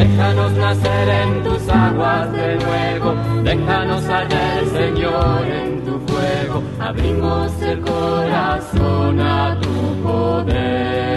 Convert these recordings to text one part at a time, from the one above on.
Déjanos nacer en tus aguas de nuevo, déjanos hallar, Señor, en tu fuego. Abrimos el corazón a tu poder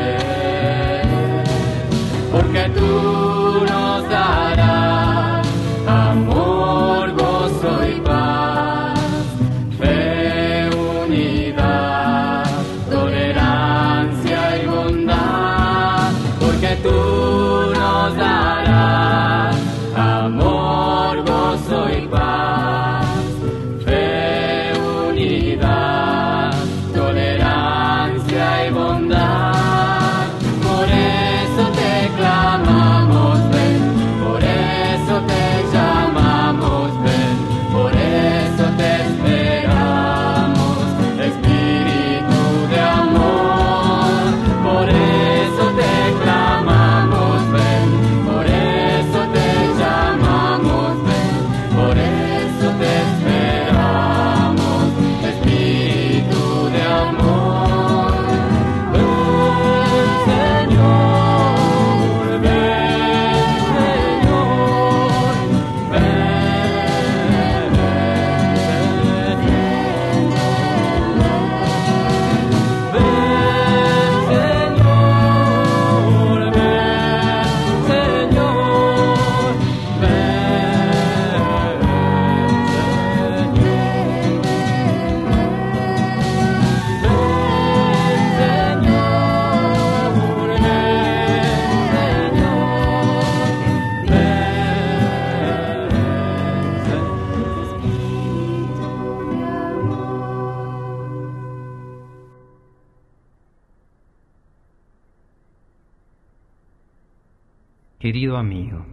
Querido amigo,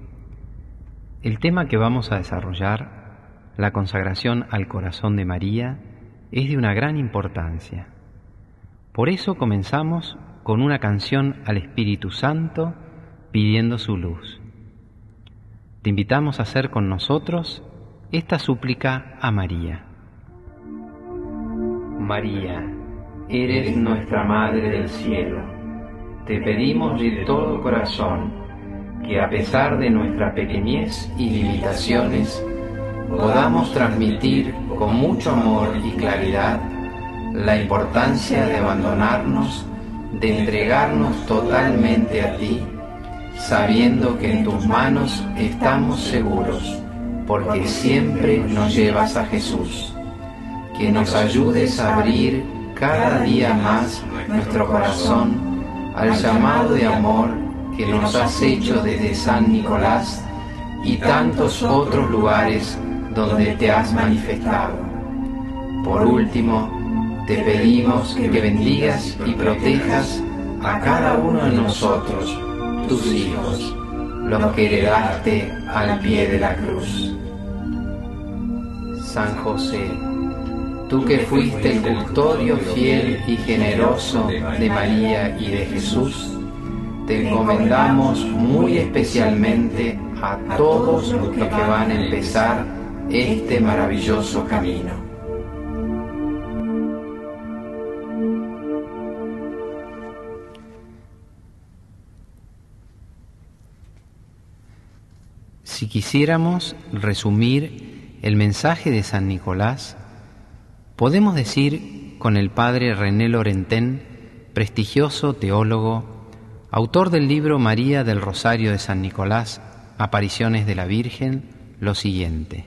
el tema que vamos a desarrollar, la consagración al corazón de María, es de una gran importancia. Por eso comenzamos con una canción al Espíritu Santo pidiendo su luz. Te invitamos a hacer con nosotros esta súplica a María. María, eres nuestra Madre del Cielo. Te pedimos de todo corazón que a pesar de nuestra pequeñez y limitaciones, podamos transmitir con mucho amor y claridad la importancia de abandonarnos, de entregarnos totalmente a ti, sabiendo que en tus manos estamos seguros, porque siempre nos llevas a Jesús. Que nos ayudes a abrir cada día más nuestro corazón al llamado de amor que nos has hecho desde San Nicolás y tantos otros lugares donde te has manifestado. Por último, te pedimos que bendigas y protejas a cada uno de nosotros, tus hijos, los que heredaste al pie de la cruz. San José, tú que fuiste el custodio fiel y generoso de María y de Jesús, te encomendamos muy especialmente a todos los que van a empezar este maravilloso camino. Si quisiéramos resumir el mensaje de San Nicolás, podemos decir con el padre René Lorentén, prestigioso teólogo autor del libro María del Rosario de San Nicolás, Apariciones de la Virgen, lo siguiente.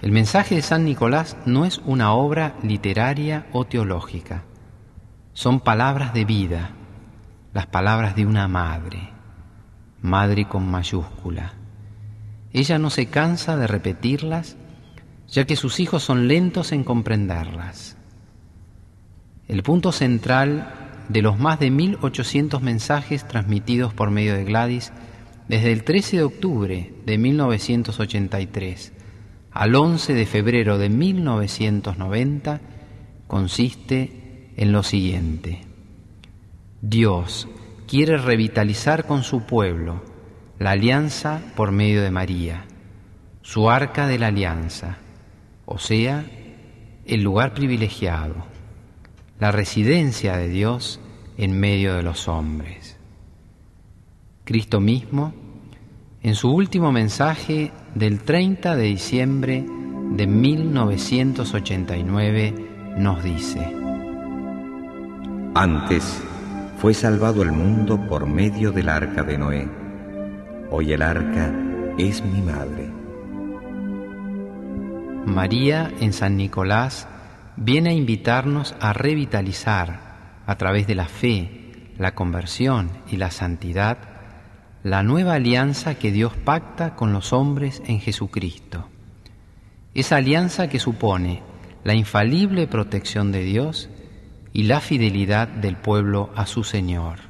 El mensaje de San Nicolás no es una obra literaria o teológica, son palabras de vida, las palabras de una madre, madre con mayúscula. Ella no se cansa de repetirlas, ya que sus hijos son lentos en comprenderlas. El punto central de los más de 1.800 mensajes transmitidos por medio de Gladys desde el 13 de octubre de 1983 al 11 de febrero de 1990 consiste en lo siguiente. Dios quiere revitalizar con su pueblo la alianza por medio de María, su arca de la alianza, o sea, el lugar privilegiado, la residencia de Dios en medio de los hombres. Cristo mismo en su último mensaje del 30 de diciembre de 1989 nos dice, Antes fue salvado el mundo por medio del arca de Noé. Hoy el arca es mi madre. María en San Nicolás viene a invitarnos a revitalizar a través de la fe, la conversión y la santidad la nueva alianza que Dios pacta con los hombres en Jesucristo. Esa alianza que supone la infalible protección de Dios y la fidelidad del pueblo a su Señor.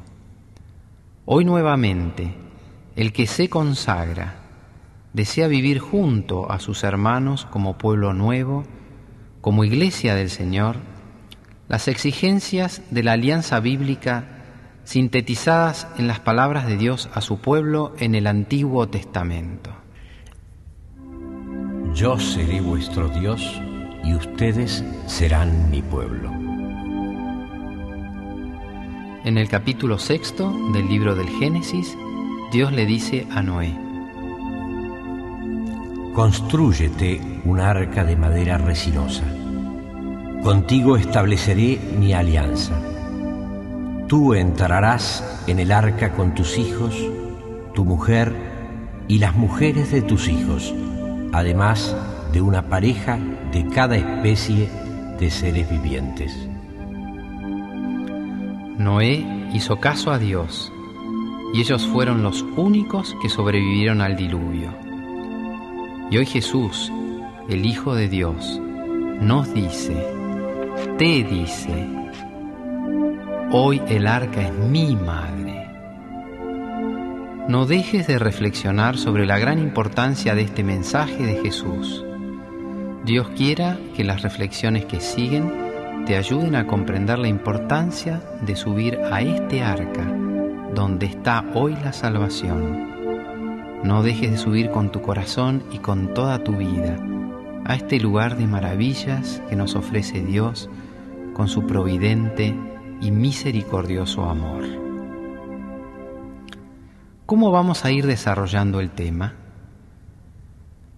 Hoy nuevamente, el que se consagra desea vivir junto a sus hermanos como pueblo nuevo, como iglesia del Señor, las exigencias de la alianza bíblica sintetizadas en las palabras de Dios a su pueblo en el Antiguo Testamento. Yo seré vuestro Dios y ustedes serán mi pueblo. En el capítulo sexto del libro del Génesis, Dios le dice a Noé, Constrúyete un arca de madera resinosa. Contigo estableceré mi alianza Tú entrarás en el arca con tus hijos, tu mujer y las mujeres de tus hijos, además de una pareja de cada especie de seres vivientes. Noé hizo caso a Dios y ellos fueron los únicos que sobrevivieron al diluvio. Y hoy Jesús, el Hijo de Dios, nos dice, te dice, Hoy el arca es mi madre. No dejes de reflexionar sobre la gran importancia de este mensaje de Jesús. Dios quiera que las reflexiones que siguen te ayuden a comprender la importancia de subir a este arca donde está hoy la salvación. No dejes de subir con tu corazón y con toda tu vida a este lugar de maravillas que nos ofrece Dios con su providente y misericordioso amor. ¿Cómo vamos a ir desarrollando el tema?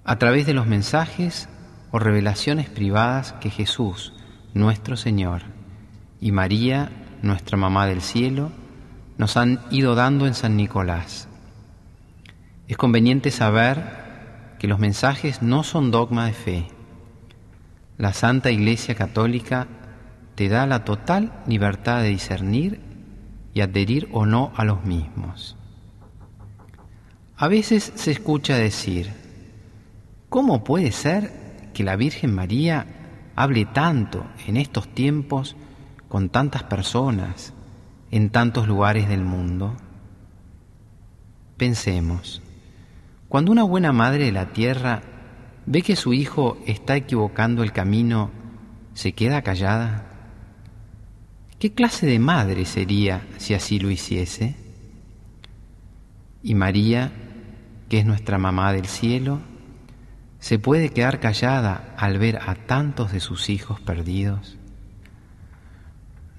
A través de los mensajes o revelaciones privadas que Jesús, nuestro Señor, y María, nuestra Mamá del Cielo, nos han ido dando en San Nicolás. Es conveniente saber que los mensajes no son dogma de fe. La Santa Iglesia Católica te da la total libertad de discernir y adherir o no a los mismos. A veces se escucha decir, ¿cómo puede ser que la Virgen María hable tanto en estos tiempos con tantas personas en tantos lugares del mundo? Pensemos, cuando una buena madre de la tierra ve que su hijo está equivocando el camino, ¿se queda callada? ¿Qué clase de madre sería si así lo hiciese? Y María, que es nuestra mamá del cielo, ¿se puede quedar callada al ver a tantos de sus hijos perdidos?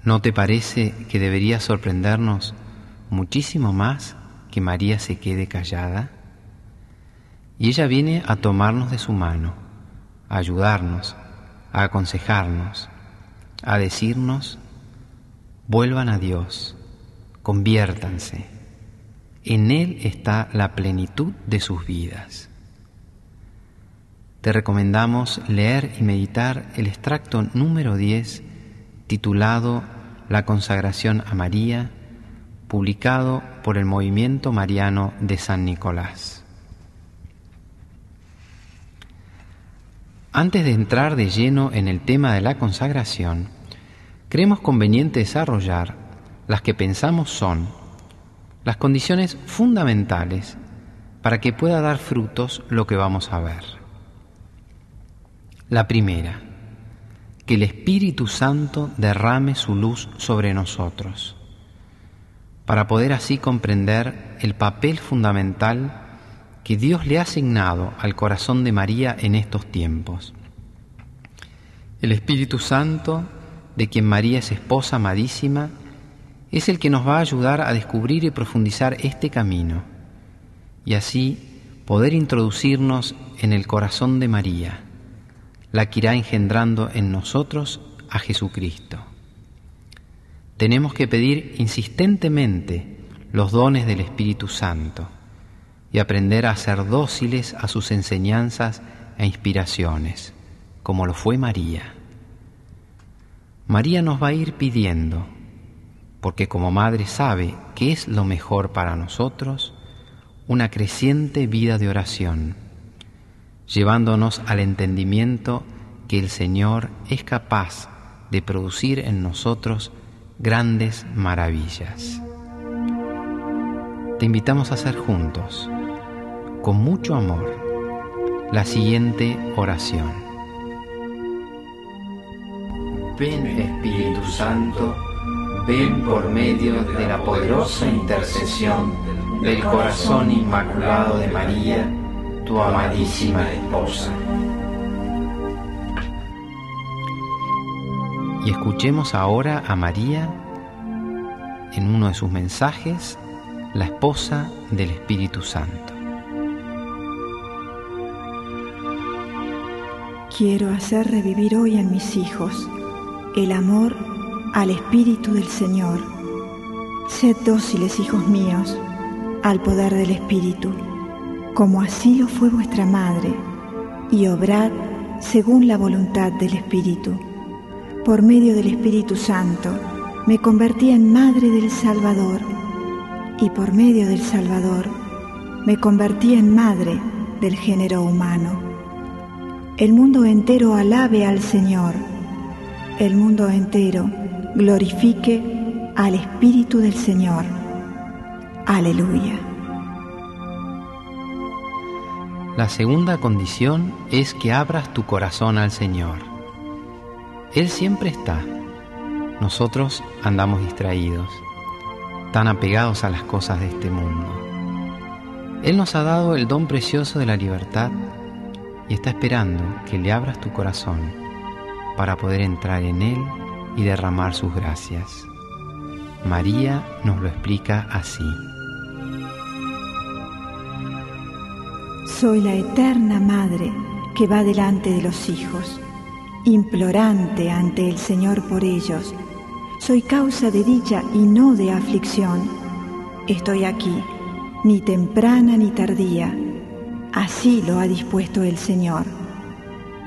¿No te parece que debería sorprendernos muchísimo más que María se quede callada? Y ella viene a tomarnos de su mano, a ayudarnos, a aconsejarnos, a decirnos, vuelvan a Dios, conviértanse. En Él está la plenitud de sus vidas. Te recomendamos leer y meditar el extracto número 10 titulado La consagración a María, publicado por el Movimiento Mariano de San Nicolás. Antes de entrar de lleno en el tema de la consagración, creemos conveniente desarrollar las que pensamos son las condiciones fundamentales para que pueda dar frutos lo que vamos a ver. La primera, que el Espíritu Santo derrame su luz sobre nosotros, para poder así comprender el papel fundamental que Dios le ha asignado al corazón de María en estos tiempos. El Espíritu Santo, de quien María es esposa amadísima, es el que nos va a ayudar a descubrir y profundizar este camino y así poder introducirnos en el corazón de María, la que irá engendrando en nosotros a Jesucristo. Tenemos que pedir insistentemente los dones del Espíritu Santo y aprender a ser dóciles a sus enseñanzas e inspiraciones, como lo fue María. María nos va a ir pidiendo, porque como madre sabe que es lo mejor para nosotros, una creciente vida de oración, llevándonos al entendimiento que el Señor es capaz de producir en nosotros grandes maravillas. Te invitamos a hacer juntos, con mucho amor, la siguiente oración. Ven Espíritu Santo, ven por medio de la poderosa intercesión del corazón inmaculado de María, tu amadísima esposa. Y escuchemos ahora a María en uno de sus mensajes, la esposa del Espíritu Santo. Quiero hacer revivir hoy en mis hijos el amor al Espíritu del Señor. Sed dóciles, hijos míos, al poder del Espíritu, como así lo fue vuestra madre, y obrad según la voluntad del Espíritu. Por medio del Espíritu Santo me convertí en madre del Salvador, y por medio del Salvador me convertí en madre del género humano. El mundo entero alabe al Señor, el mundo entero glorifique al Espíritu del Señor. Aleluya. La segunda condición es que abras tu corazón al Señor. Él siempre está. Nosotros andamos distraídos, tan apegados a las cosas de este mundo. Él nos ha dado el don precioso de la libertad y está esperando que le abras tu corazón para poder entrar en Él y derramar sus gracias. María nos lo explica así. Soy la eterna Madre que va delante de los hijos, implorante ante el Señor por ellos. Soy causa de dicha y no de aflicción. Estoy aquí, ni temprana ni tardía. Así lo ha dispuesto el Señor.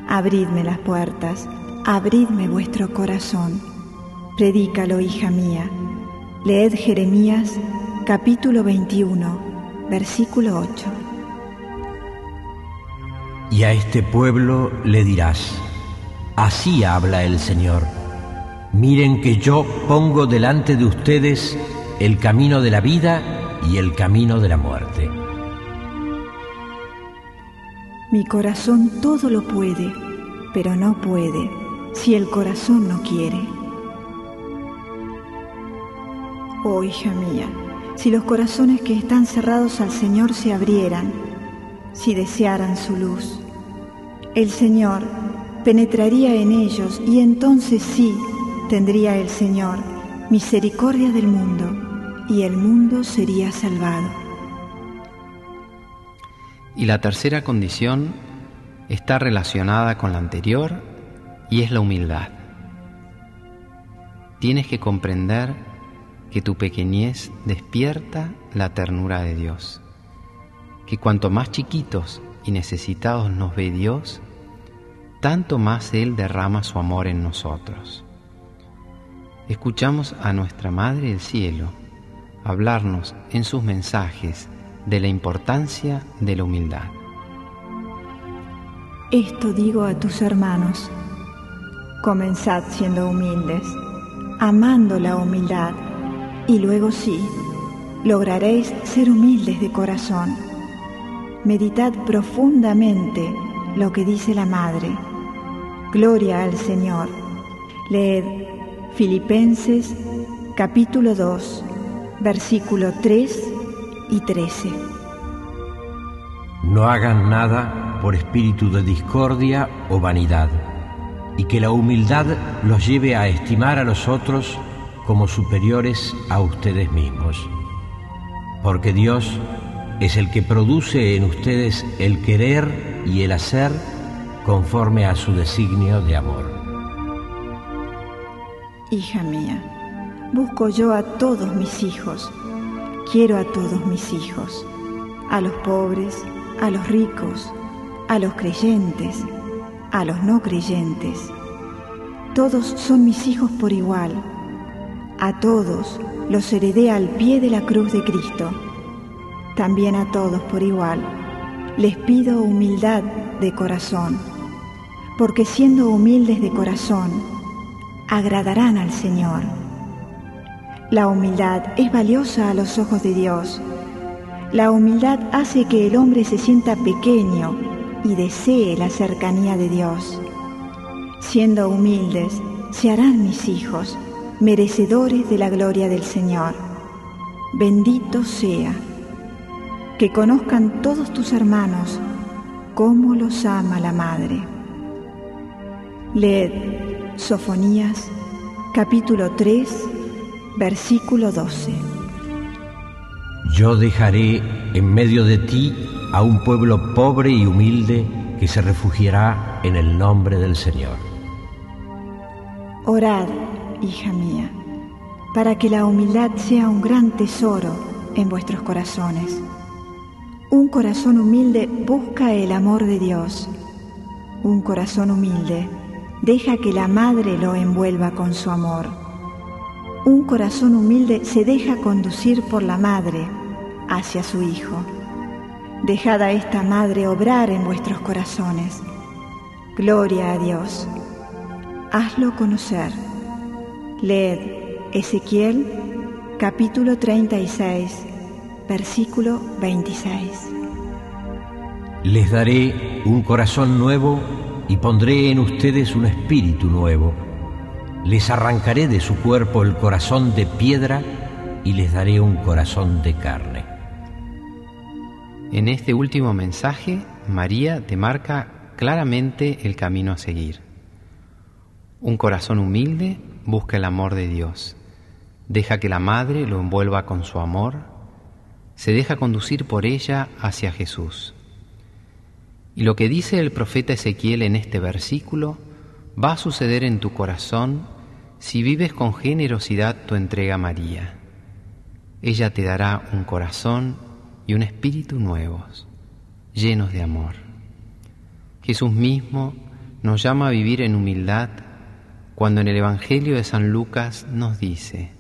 Abridme las puertas, abridme vuestro corazón. Predícalo, hija mía. Leed Jeremías capítulo 21, versículo 8. Y a este pueblo le dirás, así habla el Señor, miren que yo pongo delante de ustedes el camino de la vida y el camino de la muerte. Mi corazón todo lo puede, pero no puede si el corazón no quiere. Oh hija mía, si los corazones que están cerrados al Señor se abrieran, si desearan su luz, el Señor penetraría en ellos y entonces sí tendría el Señor misericordia del mundo y el mundo sería salvado. Y la tercera condición está relacionada con la anterior y es la humildad. Tienes que comprender que tu pequeñez despierta la ternura de Dios, que cuanto más chiquitos y necesitados nos ve Dios, tanto más Él derrama su amor en nosotros. Escuchamos a nuestra Madre del Cielo hablarnos en sus mensajes de la importancia de la humildad. Esto digo a tus hermanos, comenzad siendo humildes, amando la humildad, y luego sí, lograréis ser humildes de corazón. Meditad profundamente lo que dice la Madre. Gloria al Señor. Leed Filipenses capítulo 2, versículo 3 y 13. No hagan nada por espíritu de discordia o vanidad, y que la humildad los lleve a estimar a los otros como superiores a ustedes mismos. Porque Dios es el que produce en ustedes el querer y el hacer conforme a su designio de amor. Hija mía, busco yo a todos mis hijos, quiero a todos mis hijos, a los pobres, a los ricos, a los creyentes, a los no creyentes. Todos son mis hijos por igual. A todos los heredé al pie de la cruz de Cristo. También a todos por igual les pido humildad de corazón, porque siendo humildes de corazón, agradarán al Señor. La humildad es valiosa a los ojos de Dios. La humildad hace que el hombre se sienta pequeño y desee la cercanía de Dios. Siendo humildes, se harán mis hijos, merecedores de la gloria del Señor. Bendito sea. Que conozcan todos tus hermanos cómo los ama la Madre. Leed Sofonías capítulo 3 versículo 12. Yo dejaré en medio de ti a un pueblo pobre y humilde que se refugiará en el nombre del Señor. Orad, hija mía, para que la humildad sea un gran tesoro en vuestros corazones. Un corazón humilde busca el amor de Dios. Un corazón humilde deja que la madre lo envuelva con su amor. Un corazón humilde se deja conducir por la madre hacia su hijo. Dejad a esta Madre obrar en vuestros corazones. Gloria a Dios. Hazlo conocer. Leed Ezequiel capítulo 36, versículo 26. Les daré un corazón nuevo y pondré en ustedes un espíritu nuevo. Les arrancaré de su cuerpo el corazón de piedra y les daré un corazón de carne. En este último mensaje, María te marca claramente el camino a seguir. Un corazón humilde busca el amor de Dios, deja que la Madre lo envuelva con su amor, se deja conducir por ella hacia Jesús. Y lo que dice el profeta Ezequiel en este versículo va a suceder en tu corazón si vives con generosidad tu entrega a María. Ella te dará un corazón y un espíritu nuevos, llenos de amor. Jesús mismo nos llama a vivir en humildad cuando en el Evangelio de San Lucas nos dice,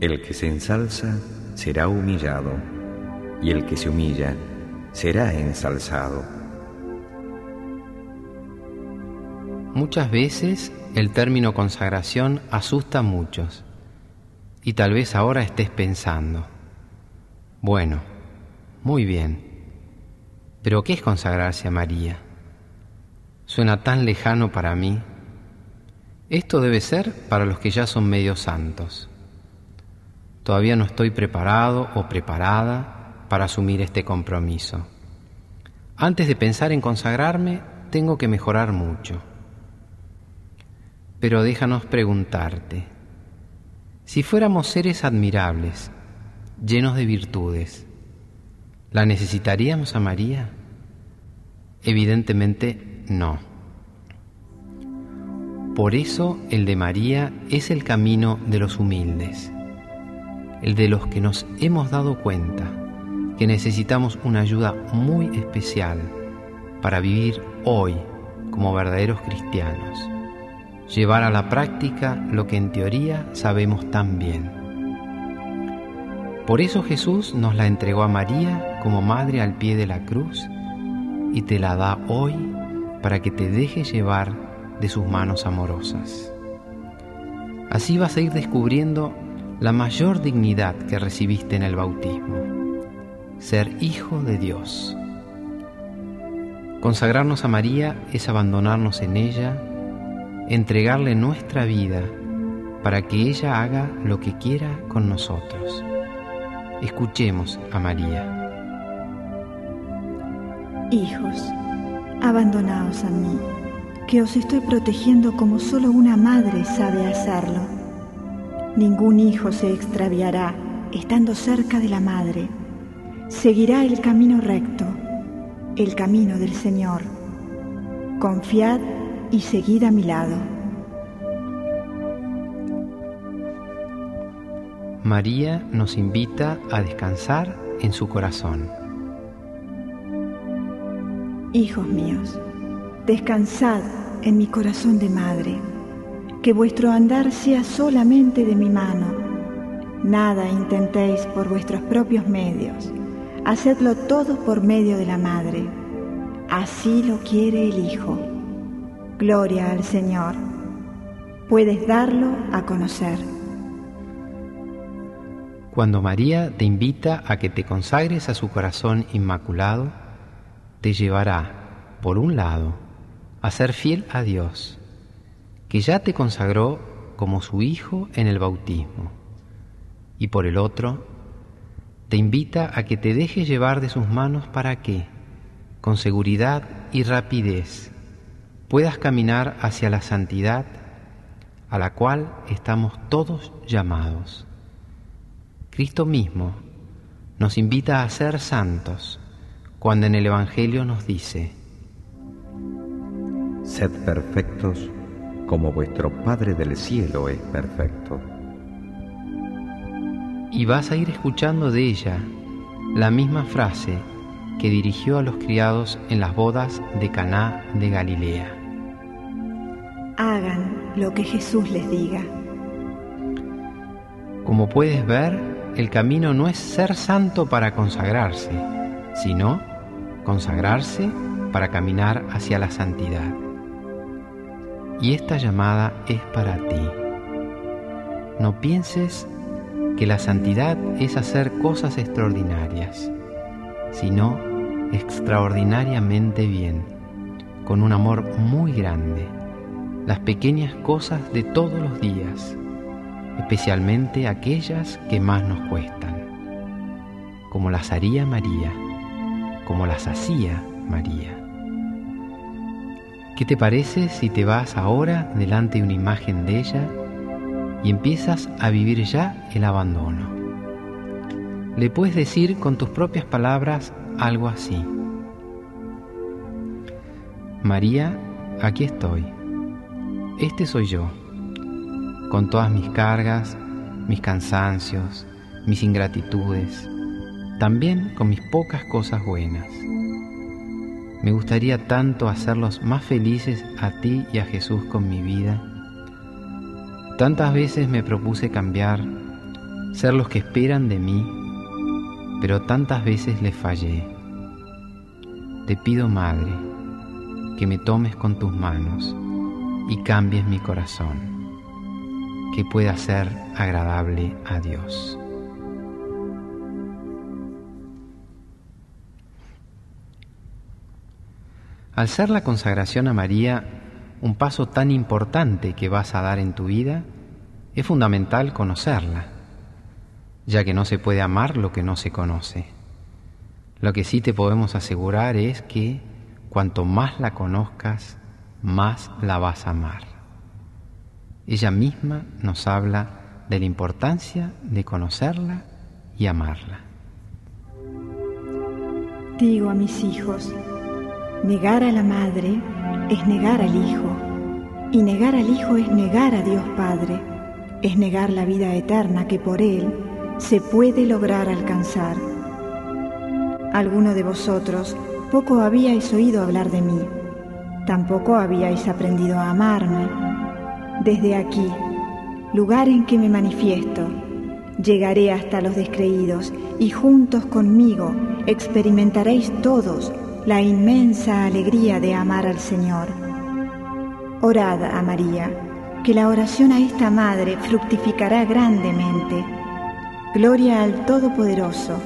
El que se ensalza será humillado, y el que se humilla será ensalzado. Muchas veces el término consagración asusta a muchos, y tal vez ahora estés pensando, bueno, muy bien. Pero ¿qué es consagrarse a María? Suena tan lejano para mí. Esto debe ser para los que ya son medio santos. Todavía no estoy preparado o preparada para asumir este compromiso. Antes de pensar en consagrarme, tengo que mejorar mucho. Pero déjanos preguntarte, si fuéramos seres admirables, llenos de virtudes, ¿La necesitaríamos a María? Evidentemente no. Por eso el de María es el camino de los humildes, el de los que nos hemos dado cuenta que necesitamos una ayuda muy especial para vivir hoy como verdaderos cristianos, llevar a la práctica lo que en teoría sabemos tan bien. Por eso Jesús nos la entregó a María como madre al pie de la cruz y te la da hoy para que te dejes llevar de sus manos amorosas. Así vas a ir descubriendo la mayor dignidad que recibiste en el bautismo, ser hijo de Dios. Consagrarnos a María es abandonarnos en ella, entregarle nuestra vida para que ella haga lo que quiera con nosotros. Escuchemos a María. Hijos, abandonaos a mí, que os estoy protegiendo como solo una madre sabe hacerlo. Ningún hijo se extraviará estando cerca de la madre. Seguirá el camino recto, el camino del Señor. Confiad y seguid a mi lado. María nos invita a descansar en su corazón. Hijos míos, descansad en mi corazón de madre, que vuestro andar sea solamente de mi mano. Nada intentéis por vuestros propios medios, hacedlo todo por medio de la madre. Así lo quiere el Hijo. Gloria al Señor. Puedes darlo a conocer. Cuando María te invita a que te consagres a su corazón inmaculado, te llevará, por un lado, a ser fiel a Dios, que ya te consagró como su Hijo en el bautismo, y por el otro, te invita a que te dejes llevar de sus manos para que, con seguridad y rapidez, puedas caminar hacia la santidad a la cual estamos todos llamados. Cristo mismo nos invita a ser santos cuando en el Evangelio nos dice, Sed perfectos como vuestro Padre del cielo es perfecto. Y vas a ir escuchando de ella la misma frase que dirigió a los criados en las bodas de Caná de Galilea. Hagan lo que Jesús les diga. Como puedes ver, el camino no es ser santo para consagrarse, sino consagrarse para caminar hacia la santidad. Y esta llamada es para ti. No pienses que la santidad es hacer cosas extraordinarias, sino extraordinariamente bien, con un amor muy grande, las pequeñas cosas de todos los días especialmente aquellas que más nos cuestan, como las haría María, como las hacía María. ¿Qué te parece si te vas ahora delante de una imagen de ella y empiezas a vivir ya el abandono? Le puedes decir con tus propias palabras algo así. María, aquí estoy. Este soy yo con todas mis cargas, mis cansancios, mis ingratitudes, también con mis pocas cosas buenas. Me gustaría tanto hacerlos más felices a ti y a Jesús con mi vida. Tantas veces me propuse cambiar, ser los que esperan de mí, pero tantas veces les fallé. Te pido, Madre, que me tomes con tus manos y cambies mi corazón que pueda ser agradable a Dios. Al ser la consagración a María un paso tan importante que vas a dar en tu vida, es fundamental conocerla, ya que no se puede amar lo que no se conoce. Lo que sí te podemos asegurar es que cuanto más la conozcas, más la vas a amar. Ella misma nos habla de la importancia de conocerla y amarla. Digo a mis hijos, negar a la madre es negar al hijo, y negar al hijo es negar a Dios Padre, es negar la vida eterna que por él se puede lograr alcanzar. Alguno de vosotros poco habíais oído hablar de mí, tampoco habíais aprendido a amarme. Desde aquí, lugar en que me manifiesto, llegaré hasta los descreídos y juntos conmigo experimentaréis todos la inmensa alegría de amar al Señor. Orad a María, que la oración a esta Madre fructificará grandemente. Gloria al Todopoderoso,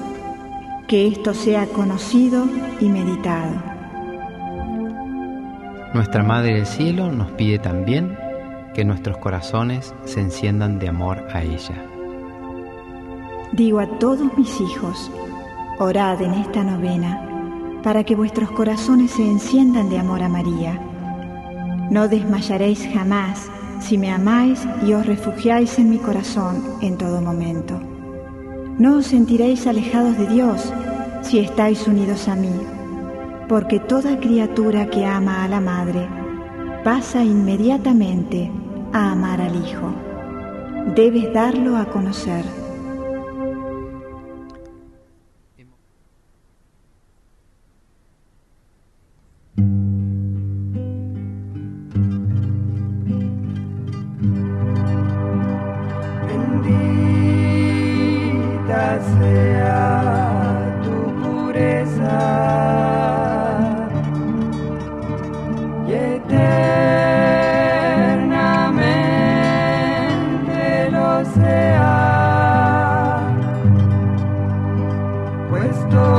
que esto sea conocido y meditado. Nuestra Madre del Cielo nos pide también que nuestros corazones se enciendan de amor a ella. Digo a todos mis hijos, orad en esta novena para que vuestros corazones se enciendan de amor a María. No desmayaréis jamás si me amáis y os refugiáis en mi corazón en todo momento. No os sentiréis alejados de Dios si estáis unidos a mí, porque toda criatura que ama a la Madre pasa inmediatamente a amar al Hijo. Debes darlo a conocer story.